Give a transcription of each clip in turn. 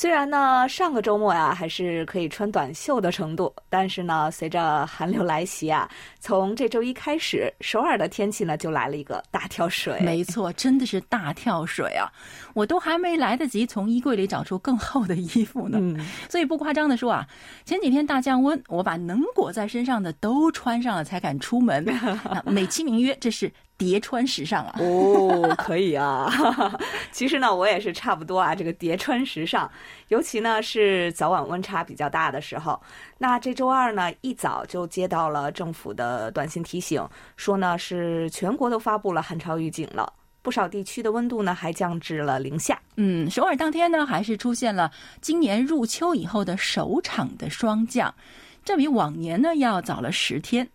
虽然呢，上个周末呀还是可以穿短袖的程度，但是呢，随着寒流来袭啊，从这周一开始，首尔的天气呢就来了一个大跳水。没错，真的是大跳水啊！我都还没来得及从衣柜里找出更厚的衣服呢。嗯，所以不夸张的说啊，前几天大降温，我把能裹在身上的都穿上了才敢出门。美其名曰这是叠穿时尚啊。哦，可以啊。其实呢，我也是差不多啊，这个叠穿时尚，尤其呢是早晚温差比较大的时候。那这周二呢，一早就接到了政府的短信提醒，说呢是全国都发布了寒潮预警了，不少地区的温度呢还降至了零下。嗯，首尔当天呢还是出现了今年入秋以后的首场的霜降，这比往年呢要早了十天。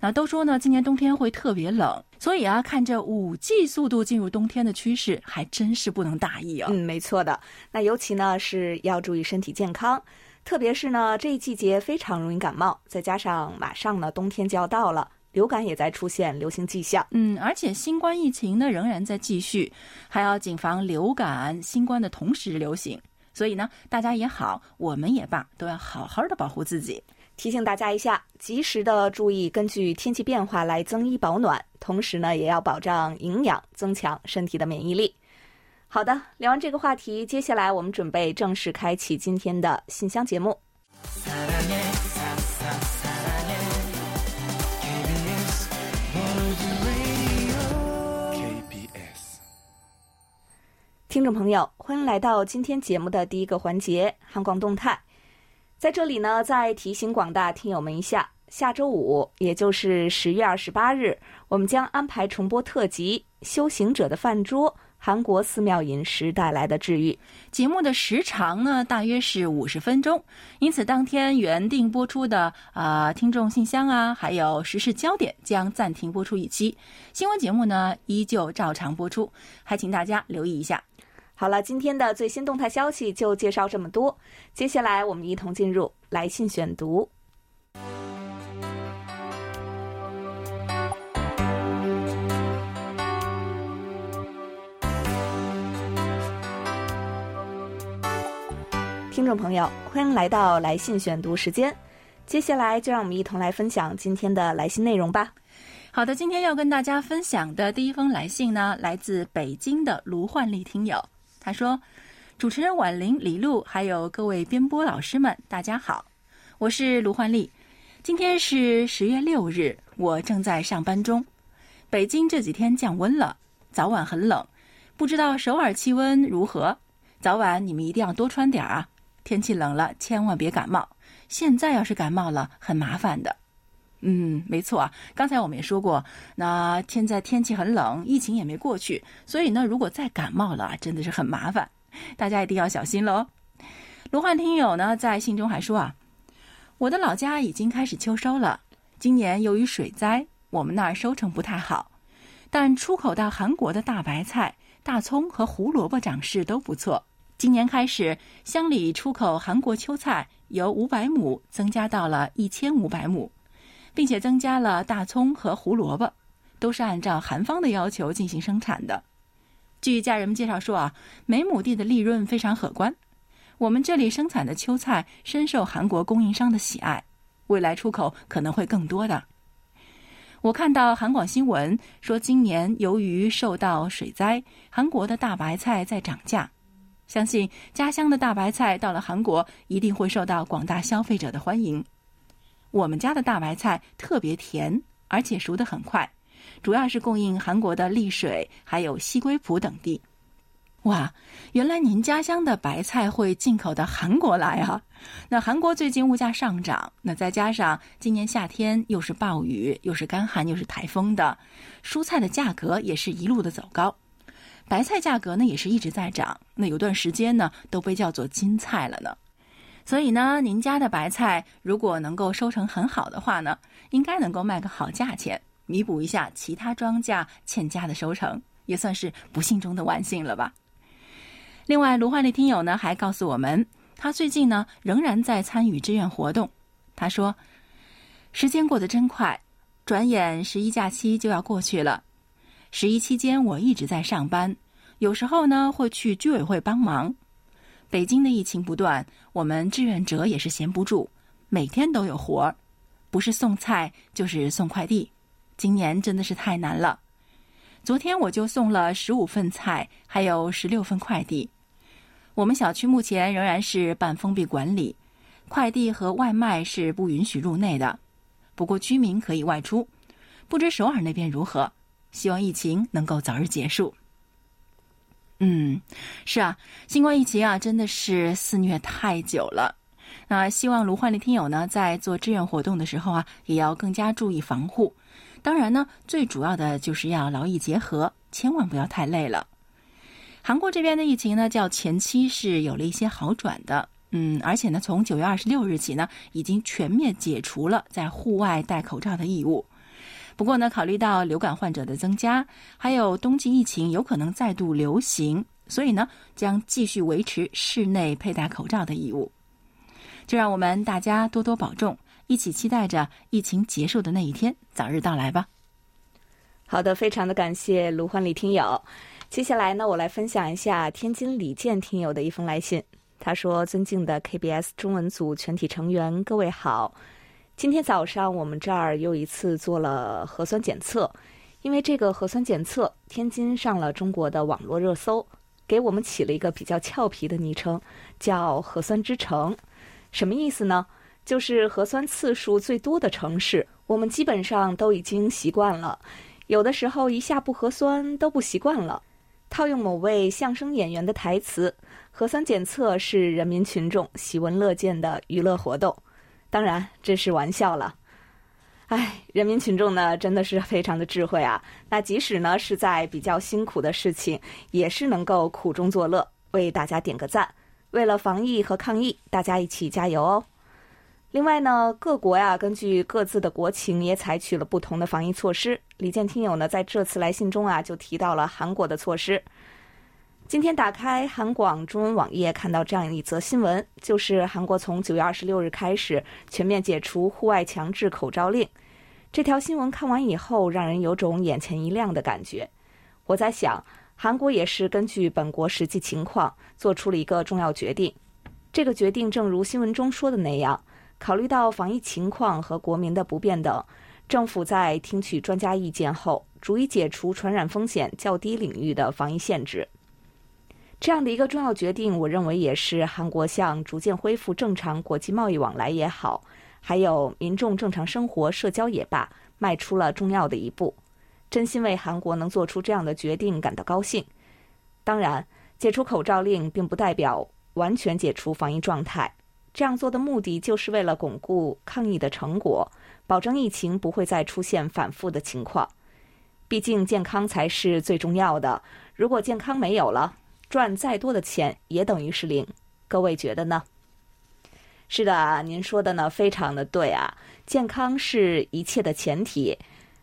那都说呢，今年冬天会特别冷，所以啊，看这五 G 速度进入冬天的趋势，还真是不能大意啊。嗯，没错的。那尤其呢是要注意身体健康，特别是呢这一季节非常容易感冒，再加上马上呢冬天就要到了，流感也在出现流行迹象。嗯，而且新冠疫情呢仍然在继续，还要谨防流感、新冠的同时流行。所以呢，大家也好，我们也罢，都要好好的保护自己。提醒大家一下，及时的注意根据天气变化来增衣保暖，同时呢，也要保障营养，增强身体的免疫力。好的，聊完这个话题，接下来我们准备正式开启今天的信箱节目。听众朋友，欢迎来到今天节目的第一个环节——韩广动态。在这里呢，再提醒广大听友们一下，下周五，也就是十月二十八日，我们将安排重播特辑《修行者的饭桌：韩国寺庙饮食带来的治愈》。节目的时长呢，大约是五十分钟，因此当天原定播出的啊、听众信箱啊，还有时事焦点将暂停播出一期。新闻节目呢，依旧照常播出，还请大家留意一下。好了，今天的最新动态消息就介绍这么多。接下来，我们一同进入来信选读。听众朋友，欢迎来到来信选读时间。接下来，就让我们一同来分享今天的来信内容吧。好的，今天要跟大家分享的第一封来信呢，来自北京的卢焕丽听友。他说：“主持人婉玲、李璐，还有各位编播老师们，大家好，我是卢焕丽。今天是十月六日，我正在上班中。北京这几天降温了，早晚很冷，不知道首尔气温如何？早晚你们一定要多穿点啊！天气冷了，千万别感冒。现在要是感冒了，很麻烦的。”嗯，没错啊。刚才我们也说过，那现在天气很冷，疫情也没过去，所以呢，如果再感冒了，真的是很麻烦，大家一定要小心喽。罗汉听友呢在信中还说啊，我的老家已经开始秋收了，今年由于水灾，我们那儿收成不太好，但出口到韩国的大白菜、大葱和胡萝卜长势都不错。今年开始，乡里出口韩国秋菜由五百亩增加到了一千五百亩。并且增加了大葱和胡萝卜，都是按照韩方的要求进行生产的。据家人们介绍说啊，每亩地的利润非常可观。我们这里生产的秋菜深受韩国供应商的喜爱，未来出口可能会更多的。我看到韩广新闻说，今年由于受到水灾，韩国的大白菜在涨价。相信家乡的大白菜到了韩国，一定会受到广大消费者的欢迎。我们家的大白菜特别甜，而且熟得很快，主要是供应韩国的丽水还有西归浦等地。哇，原来您家乡的白菜会进口到韩国来啊？那韩国最近物价上涨，那再加上今年夏天又是暴雨，又是干旱，又是台风的，蔬菜的价格也是一路的走高，白菜价格呢也是一直在涨。那有段时间呢都被叫做金菜了呢。所以呢，您家的白菜如果能够收成很好的话呢，应该能够卖个好价钱，弥补一下其他庄稼欠佳的收成，也算是不幸中的万幸了吧。另外，卢焕丽听友呢还告诉我们，他最近呢仍然在参与志愿活动。他说：“时间过得真快，转眼十一假期就要过去了。十一期间我一直在上班，有时候呢会去居委会帮忙。北京的疫情不断，我们志愿者也是闲不住，每天都有活儿。”不是送菜就是送快递，今年真的是太难了。昨天我就送了十五份菜，还有十六份快递。我们小区目前仍然是半封闭管理，快递和外卖是不允许入内的，不过居民可以外出。不知首尔那边如何？希望疫情能够早日结束。嗯，是啊，新冠疫情啊，真的是肆虐太久了。那希望卢焕丽听友呢，在做志愿活动的时候啊，也要更加注意防护。当然呢，最主要的就是要劳逸结合，千万不要太累了。韩国这边的疫情呢，较前期是有了一些好转的，嗯，而且呢，从九月二十六日起呢，已经全面解除了在户外戴口罩的义务。不过呢，考虑到流感患者的增加，还有冬季疫情有可能再度流行，所以呢，将继续维持室内佩戴口罩的义务。就让我们大家多多保重，一起期待着疫情结束的那一天早日到来吧。好的，非常的感谢卢焕丽听友。接下来呢，我来分享一下天津李健听友的一封来信。他说：“尊敬的 KBS 中文组全体成员，各位好。今天早上我们这儿又一次做了核酸检测，因为这个核酸检测，天津上了中国的网络热搜，给我们起了一个比较俏皮的昵称，叫‘核酸之城’。”什么意思呢？就是核酸次数最多的城市，我们基本上都已经习惯了。有的时候一下不核酸都不习惯了。套用某位相声演员的台词：“核酸检测是人民群众喜闻乐见的娱乐活动。”当然这是玩笑了。哎，人民群众呢真的是非常的智慧啊！那即使呢是在比较辛苦的事情，也是能够苦中作乐，为大家点个赞。为了防疫和抗疫，大家一起加油哦！另外呢，各国呀根据各自的国情也采取了不同的防疫措施。李健听友呢在这次来信中啊就提到了韩国的措施。今天打开韩广中文网页，看到这样一则新闻，就是韩国从九月二十六日开始全面解除户外强制口罩令。这条新闻看完以后，让人有种眼前一亮的感觉。我在想。韩国也是根据本国实际情况做出了一个重要决定。这个决定正如新闻中说的那样，考虑到防疫情况和国民的不便等，政府在听取专家意见后，逐一解除传染风险较低领域的防疫限制。这样的一个重要决定，我认为也是韩国向逐渐恢复正常国际贸易往来也好，还有民众正常生活、社交也罢，迈出了重要的一步。真心为韩国能做出这样的决定感到高兴。当然，解除口罩令并不代表完全解除防疫状态。这样做的目的就是为了巩固抗疫的成果，保证疫情不会再出现反复的情况。毕竟健康才是最重要的。如果健康没有了，赚再多的钱也等于是零。各位觉得呢？是的，您说的呢非常的对啊，健康是一切的前提。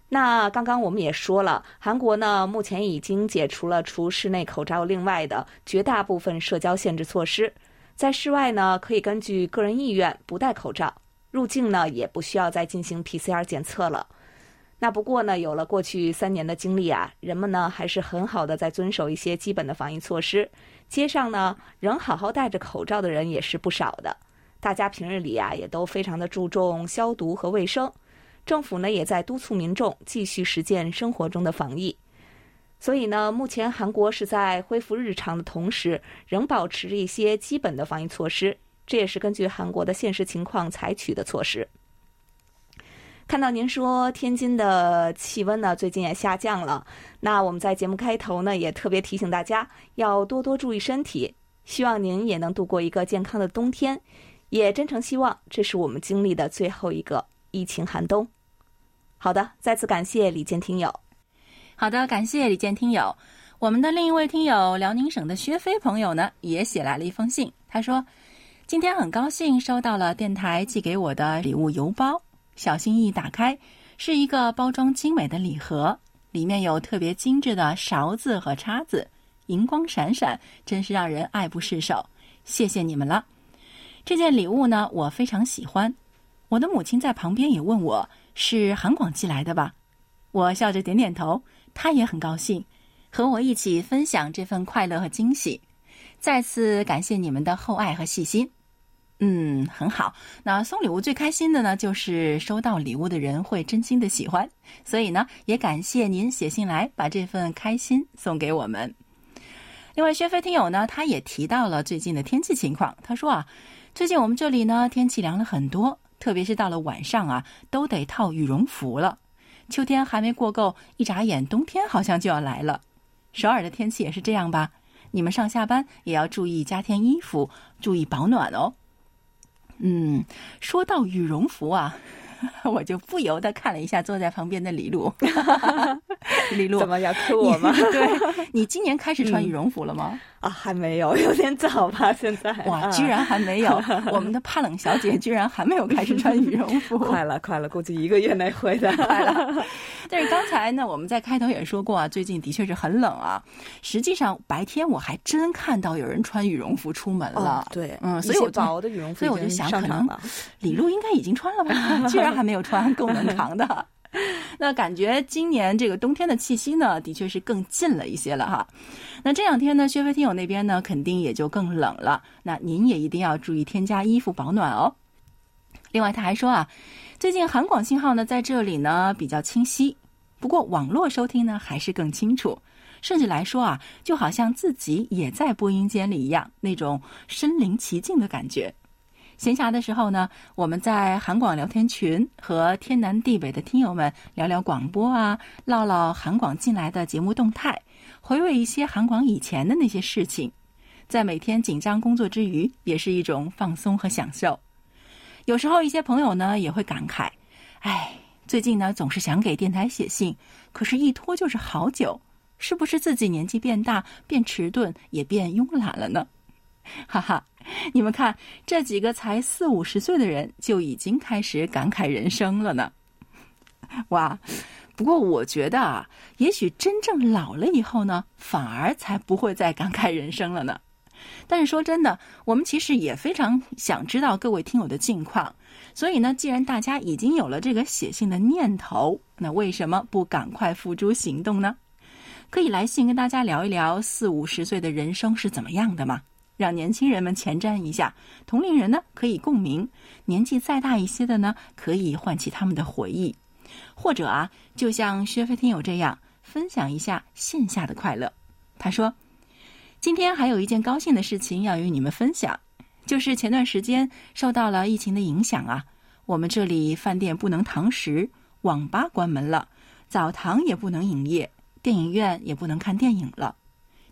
那刚刚我们也说了，韩国呢目前已经解除了除室内口罩另外的绝大部分社交限制措施，在室外呢可以根据个人意愿不戴口罩，入境呢也不需要再进行 PCR 检测了。那不过呢，有了过去三年的经历啊，人们呢还是很好的在遵守一些基本的防疫措施，街上呢仍好好戴着口罩的人也是不少的，大家平日里啊也都非常的注重消毒和卫生。政府呢也在督促民众继续实践生活中的防疫，所以呢，目前韩国是在恢复日常的同时，仍保持着一些基本的防疫措施。这也是根据韩国的现实情况采取的措施。看到您说天津的气温呢最近也下降了，那我们在节目开头呢也特别提醒大家要多多注意身体，希望您也能度过一个健康的冬天，也真诚希望这是我们经历的最后一个疫情寒冬。好的，再次感谢李健听友。好的，感谢李健听友。我们的另一位听友辽宁省的薛飞朋友呢，也写来了一封信。他说：“今天很高兴收到了电台寄给我的礼物邮包，小心翼翼打开，是一个包装精美的礼盒，里面有特别精致的勺子和叉子，银光闪闪，真是让人爱不释手。谢谢你们了。这件礼物呢，我非常喜欢。我的母亲在旁边也问我是韩广寄来的吧？我笑着点点头，她也很高兴，和我一起分享这份快乐和惊喜。再次感谢你们的厚爱和细心。嗯，很好。那送礼物最开心的呢，就是收到礼物的人会真心的喜欢。所以呢，也感谢您写信来，把这份开心送给我们。另外，薛飞听友呢，他也提到了最近的天气情况。他说啊，最近我们这里呢，天气凉了很多，特别是到了晚上啊，都得套羽绒服了。秋天还没过够，一眨眼，冬天好像就要来了。首尔的天气也是这样吧？你们上下班也要注意加添衣服，注意保暖哦。嗯，说到羽绒服啊，我就不由得看了一下坐在旁边的李璐。李璐，怎么要 Q 我吗？对，你今年开始穿羽绒服了吗？啊，还没有，有点早吧？现在哇，居然还没有！我们的怕冷小姐居然还没有开始穿羽绒服，快了，快了，估计一个月内会的，快了。但是刚才呢，我们在开头也说过啊，最近的确是很冷啊。实际上白天我还真看到有人穿羽绒服出门了，对，嗯，所以我薄的羽绒服，所以我就想，可能李璐应该已经穿了吧？居然还没有穿够能扛的。那感觉今年这个冬天的气息呢，的确是更近了一些了哈。那这两天呢，薛飞听友那边呢，肯定也就更冷了。那您也一定要注意添加衣服保暖哦。另外他还说啊，最近韩广信号呢在这里呢比较清晰，不过网络收听呢还是更清楚，甚至来说啊，就好像自己也在播音间里一样，那种身临其境的感觉。闲暇的时候呢，我们在韩广聊天群和天南地北的听友们聊聊广播啊，唠唠韩广进来的节目动态，回味一些韩广以前的那些事情，在每天紧张工作之余，也是一种放松和享受。有时候一些朋友呢也会感慨：“哎，最近呢总是想给电台写信，可是一拖就是好久，是不是自己年纪变大，变迟钝，也变慵懒了呢？”哈哈。你们看，这几个才四五十岁的人就已经开始感慨人生了呢。哇！不过我觉得啊，也许真正老了以后呢，反而才不会再感慨人生了呢。但是说真的，我们其实也非常想知道各位听友的近况。所以呢，既然大家已经有了这个写信的念头，那为什么不赶快付诸行动呢？可以来信跟大家聊一聊四五十岁的人生是怎么样的吗？让年轻人们前瞻一下，同龄人呢可以共鸣，年纪再大一些的呢可以唤起他们的回忆，或者啊，就像薛飞听友这样分享一下线下的快乐。他说：“今天还有一件高兴的事情要与你们分享，就是前段时间受到了疫情的影响啊，我们这里饭店不能堂食，网吧关门了，澡堂也不能营业，电影院也不能看电影了。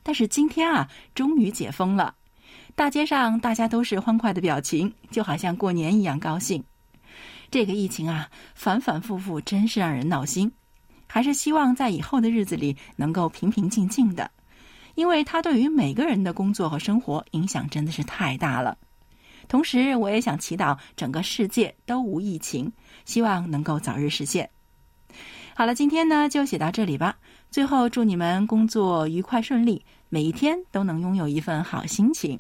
但是今天啊，终于解封了。”大街上，大家都是欢快的表情，就好像过年一样高兴。这个疫情啊，反反复复，真是让人闹心。还是希望在以后的日子里能够平平静静的，因为它对于每个人的工作和生活影响真的是太大了。同时，我也想祈祷整个世界都无疫情，希望能够早日实现。好了，今天呢就写到这里吧。最后，祝你们工作愉快顺利，每一天都能拥有一份好心情。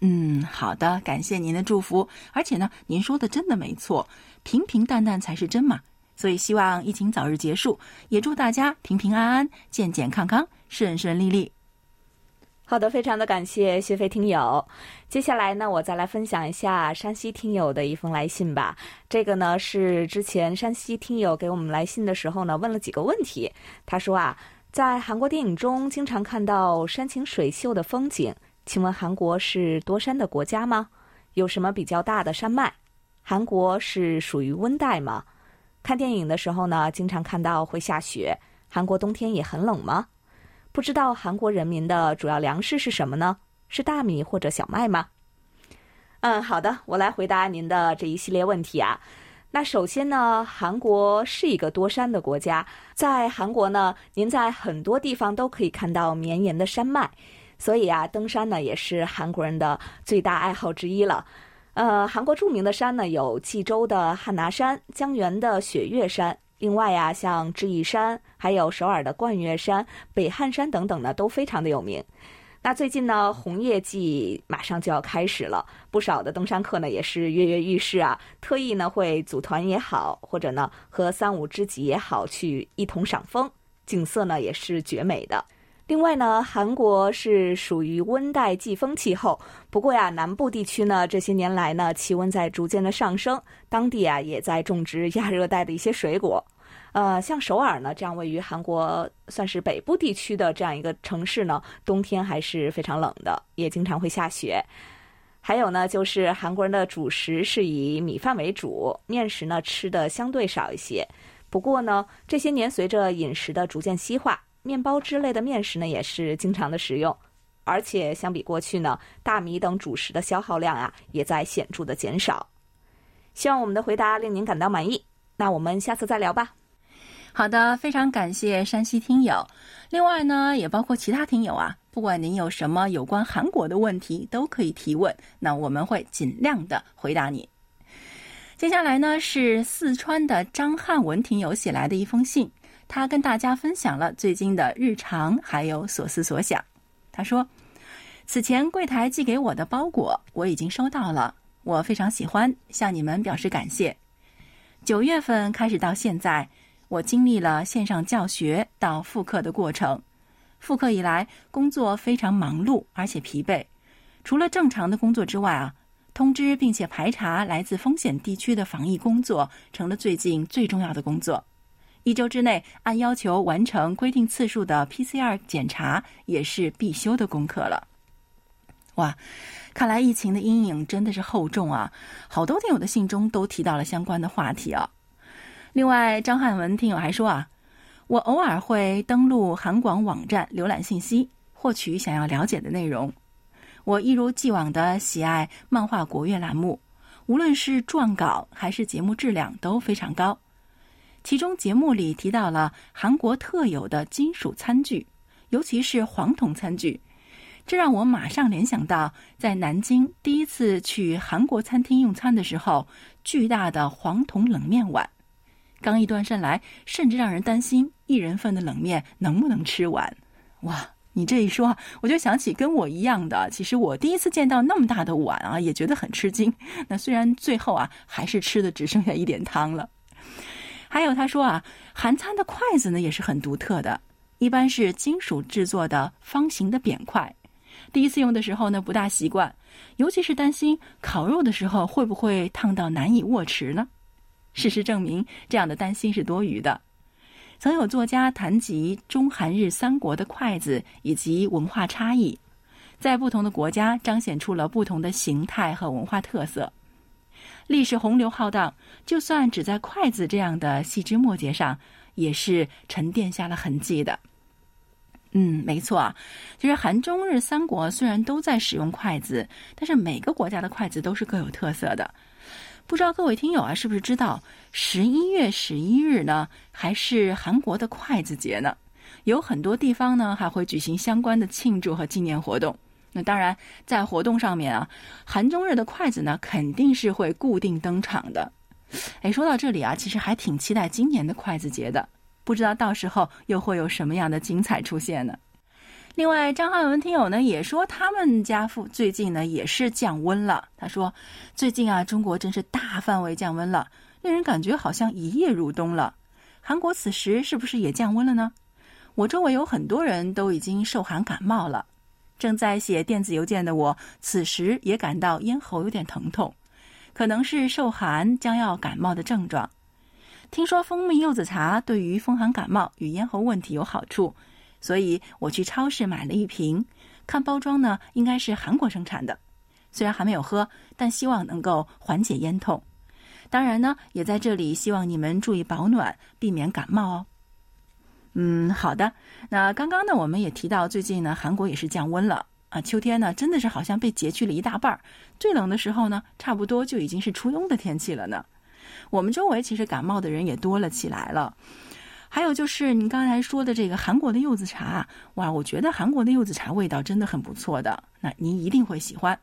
嗯，好的，感谢您的祝福。而且呢，您说的真的没错，平平淡淡才是真嘛。所以希望疫情早日结束，也祝大家平平安安、健健康康、顺顺利利。好的，非常的感谢薛飞听友。接下来呢，我再来分享一下山西听友的一封来信吧。这个呢是之前山西听友给我们来信的时候呢问了几个问题。他说啊，在韩国电影中经常看到山清水秀的风景。请问韩国是多山的国家吗？有什么比较大的山脉？韩国是属于温带吗？看电影的时候呢，经常看到会下雪。韩国冬天也很冷吗？不知道韩国人民的主要粮食是什么呢？是大米或者小麦吗？嗯，好的，我来回答您的这一系列问题啊。那首先呢，韩国是一个多山的国家，在韩国呢，您在很多地方都可以看到绵延的山脉。所以啊，登山呢也是韩国人的最大爱好之一了。呃，韩国著名的山呢有济州的汉拿山、江原的雪岳山、另外呀，像智异山、还有首尔的冠岳山、北汉山等等呢，都非常的有名。那最近呢，红叶季马上就要开始了，不少的登山客呢也是跃跃欲试啊，特意呢会组团也好，或者呢和三五知己也好，去一同赏枫，景色呢也是绝美的。另外呢，韩国是属于温带季风气候，不过呀，南部地区呢这些年来呢气温在逐渐的上升，当地啊也在种植亚热带的一些水果。呃，像首尔呢，这样位于韩国算是北部地区的这样一个城市呢，冬天还是非常冷的，也经常会下雪。还有呢，就是韩国人的主食是以米饭为主，面食呢吃的相对少一些。不过呢，这些年随着饮食的逐渐西化，面包之类的面食呢也是经常的食用，而且相比过去呢，大米等主食的消耗量啊也在显著的减少。希望我们的回答令您感到满意。那我们下次再聊吧。好的，非常感谢山西听友。另外呢，也包括其他听友啊，不管您有什么有关韩国的问题，都可以提问，那我们会尽量的回答你。接下来呢，是四川的张汉文听友写来的一封信，他跟大家分享了最近的日常还有所思所想。他说，此前柜台寄给我的包裹我已经收到了，我非常喜欢，向你们表示感谢。九月份开始到现在。我经历了线上教学到复课的过程，复课以来工作非常忙碌而且疲惫。除了正常的工作之外啊，通知并且排查来自风险地区的防疫工作成了最近最重要的工作。一周之内按要求完成规定次数的 PCR 检查也是必修的功课了。哇，看来疫情的阴影真的是厚重啊！好多听友的信中都提到了相关的话题啊。另外，张汉文听友还说啊，我偶尔会登录韩广网站浏览信息，获取想要了解的内容。我一如既往的喜爱漫画国乐栏目，无论是撰稿还是节目质量都非常高。其中节目里提到了韩国特有的金属餐具，尤其是黄铜餐具，这让我马上联想到在南京第一次去韩国餐厅用餐的时候，巨大的黄铜冷面碗。刚一端上来，甚至让人担心一人份的冷面能不能吃完。哇，你这一说，我就想起跟我一样的，其实我第一次见到那么大的碗啊，也觉得很吃惊。那虽然最后啊，还是吃的只剩下一点汤了。还有他说啊，韩餐的筷子呢也是很独特的，一般是金属制作的方形的扁筷。第一次用的时候呢，不大习惯，尤其是担心烤肉的时候会不会烫到难以握持呢？事实证明，这样的担心是多余的。曾有作家谈及中韩日三国的筷子以及文化差异，在不同的国家彰显出了不同的形态和文化特色。历史洪流浩荡，就算只在筷子这样的细枝末节上，也是沉淀下了痕迹的。嗯，没错啊。其实韩中日三国虽然都在使用筷子，但是每个国家的筷子都是各有特色的。不知道各位听友啊，是不是知道十一月十一日呢，还是韩国的筷子节呢？有很多地方呢还会举行相关的庆祝和纪念活动。那当然，在活动上面啊，韩中日的筷子呢肯定是会固定登场的。哎，说到这里啊，其实还挺期待今年的筷子节的，不知道到时候又会有什么样的精彩出现呢？另外，张汉文听友呢也说，他们家附最近呢也是降温了。他说，最近啊，中国真是大范围降温了，令人感觉好像一夜入冬了。韩国此时是不是也降温了呢？我周围有很多人都已经受寒感冒了。正在写电子邮件的我，此时也感到咽喉有点疼痛，可能是受寒将要感冒的症状。听说蜂蜜柚子茶对于风寒感冒与咽喉问题有好处。所以我去超市买了一瓶，看包装呢，应该是韩国生产的。虽然还没有喝，但希望能够缓解咽痛。当然呢，也在这里希望你们注意保暖，避免感冒哦。嗯，好的。那刚刚呢，我们也提到，最近呢，韩国也是降温了啊。秋天呢，真的是好像被截去了一大半儿。最冷的时候呢，差不多就已经是初冬的天气了呢。我们周围其实感冒的人也多了起来了。还有就是您刚才说的这个韩国的柚子茶，哇，我觉得韩国的柚子茶味道真的很不错的，那您一定会喜欢。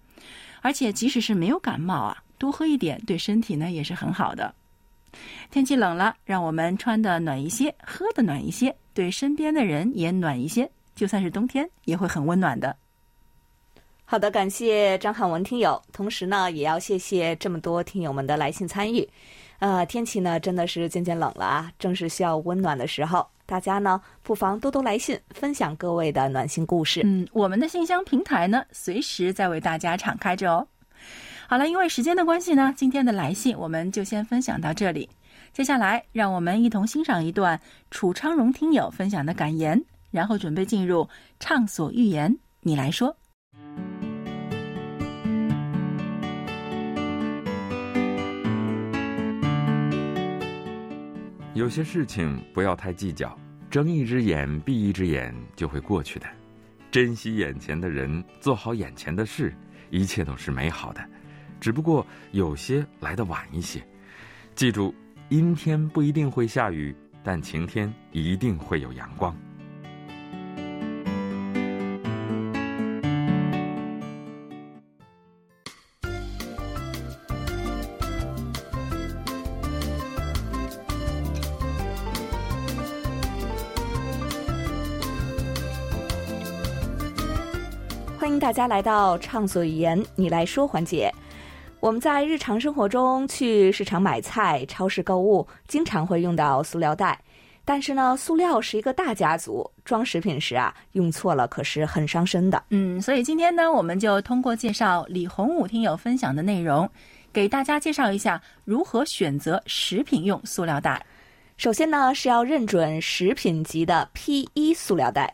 而且即使是没有感冒啊，多喝一点对身体呢也是很好的。天气冷了，让我们穿的暖一些，喝的暖一些，对身边的人也暖一些，就算是冬天也会很温暖的。好的，感谢张汉文听友，同时呢，也要谢谢这么多听友们的来信参与。呃，天气呢真的是渐渐冷了啊，正是需要温暖的时候，大家呢不妨多多来信，分享各位的暖心故事。嗯，我们的信箱平台呢，随时在为大家敞开着哦。好了，因为时间的关系呢，今天的来信我们就先分享到这里。接下来，让我们一同欣赏一段楚昌荣听友分享的感言，然后准备进入畅所欲言。你来说，有些事情不要太计较，睁一只眼闭一只眼就会过去的。珍惜眼前的人，做好眼前的事，一切都是美好的。只不过有些来得晚一些，记住，阴天不一定会下雨，但晴天一定会有阳光。欢迎大家来到畅所欲言，你来说环节。我们在日常生活中去市场买菜、超市购物，经常会用到塑料袋。但是呢，塑料是一个大家族，装食品时啊，用错了可是很伤身的。嗯，所以今天呢，我们就通过介绍李洪武听友分享的内容，给大家介绍一下如何选择食品用塑料袋。首先呢，是要认准食品级的 P1 塑料袋。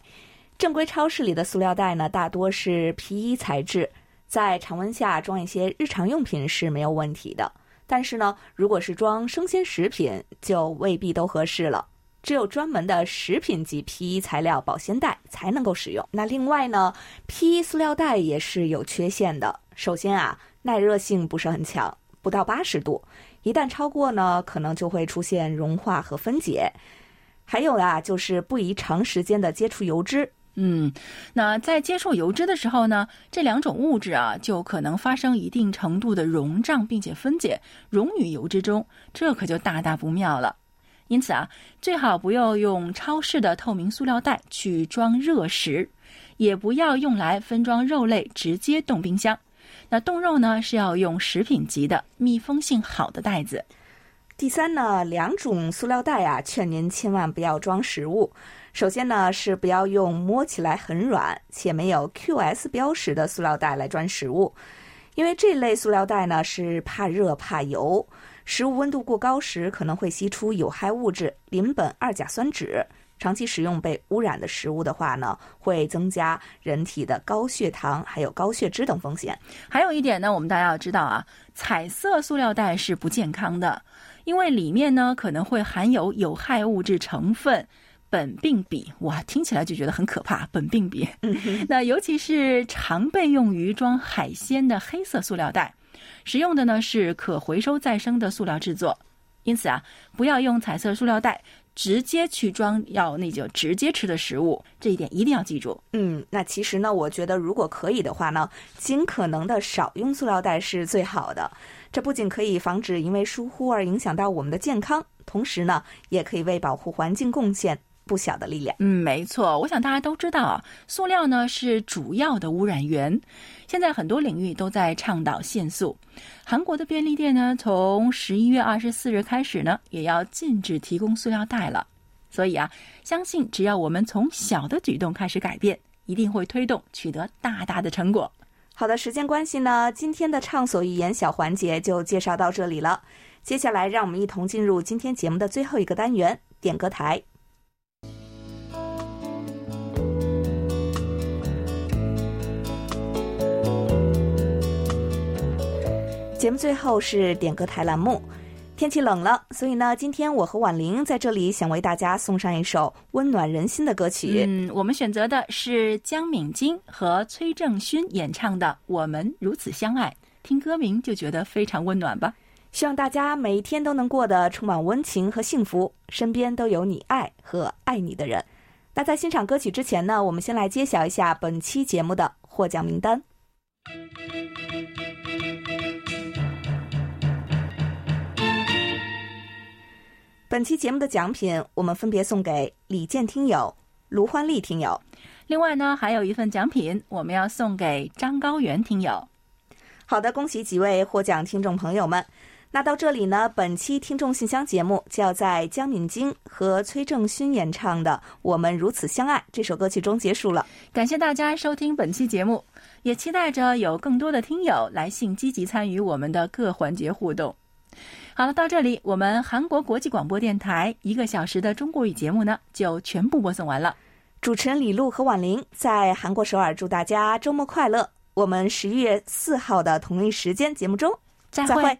正规超市里的塑料袋呢，大多是 P1 材质。在常温下装一些日常用品是没有问题的，但是呢，如果是装生鲜食品，就未必都合适了。只有专门的食品级 PE 材料保鲜袋才能够使用。那另外呢，PE 塑料袋也是有缺陷的。首先啊，耐热性不是很强，不到八十度，一旦超过呢，可能就会出现融化和分解。还有啊，就是不宜长时间的接触油脂。嗯，那在接触油脂的时候呢，这两种物质啊就可能发生一定程度的溶胀，并且分解溶于油脂中，这可就大大不妙了。因此啊，最好不要用超市的透明塑料袋去装热食，也不要用来分装肉类直接冻冰箱。那冻肉呢是要用食品级的密封性好的袋子。第三呢，两种塑料袋啊，劝您千万不要装食物。首先呢，是不要用摸起来很软且没有 QS 标识的塑料袋来装食物，因为这类塑料袋呢是怕热怕油，食物温度过高时可能会析出有害物质邻苯二甲酸酯，长期食用被污染的食物的话呢，会增加人体的高血糖还有高血脂等风险。还有一点呢，我们大家要知道啊，彩色塑料袋是不健康的，因为里面呢可能会含有有害物质成分。苯并芘，哇，听起来就觉得很可怕。苯并芘，那尤其是常被用于装海鲜的黑色塑料袋，使用的呢是可回收再生的塑料制作，因此啊，不要用彩色塑料袋直接去装要那就直接吃的食物，这一点一定要记住。嗯，那其实呢，我觉得如果可以的话呢，尽可能的少用塑料袋是最好的。这不仅可以防止因为疏忽而影响到我们的健康，同时呢，也可以为保护环境贡献。不小的力量。嗯，没错。我想大家都知道啊，塑料呢是主要的污染源。现在很多领域都在倡导限塑。韩国的便利店呢，从十一月二十四日开始呢，也要禁止提供塑料袋了。所以啊，相信只要我们从小的举动开始改变，一定会推动取得大大的成果。好的，时间关系呢，今天的畅所欲言小环节就介绍到这里了。接下来，让我们一同进入今天节目的最后一个单元——点歌台。节目最后是点歌台栏目。天气冷了，所以呢，今天我和婉玲在这里想为大家送上一首温暖人心的歌曲。嗯，我们选择的是江敏晶和崔正勋演唱的《我们如此相爱》，听歌名就觉得非常温暖吧。希望大家每一天都能过得充满温情和幸福，身边都有你爱和爱你的人。那在欣赏歌曲之前呢，我们先来揭晓一下本期节目的获奖名单。本期节目的奖品，我们分别送给李健听友、卢欢丽听友。另外呢，还有一份奖品，我们要送给张高原听友。好的，恭喜几位获奖听众朋友们。那到这里呢，本期听众信箱节目就要在江敏晶和崔正勋演唱的《我们如此相爱》这首歌曲中结束了。感谢大家收听本期节目，也期待着有更多的听友来信积极参与我们的各环节互动。好了，到这里，我们韩国国际广播电台一个小时的中国语节目呢，就全部播送完了。主持人李璐和婉玲在韩国首尔，祝大家周末快乐。我们十一月四号的同一时间节目中再会。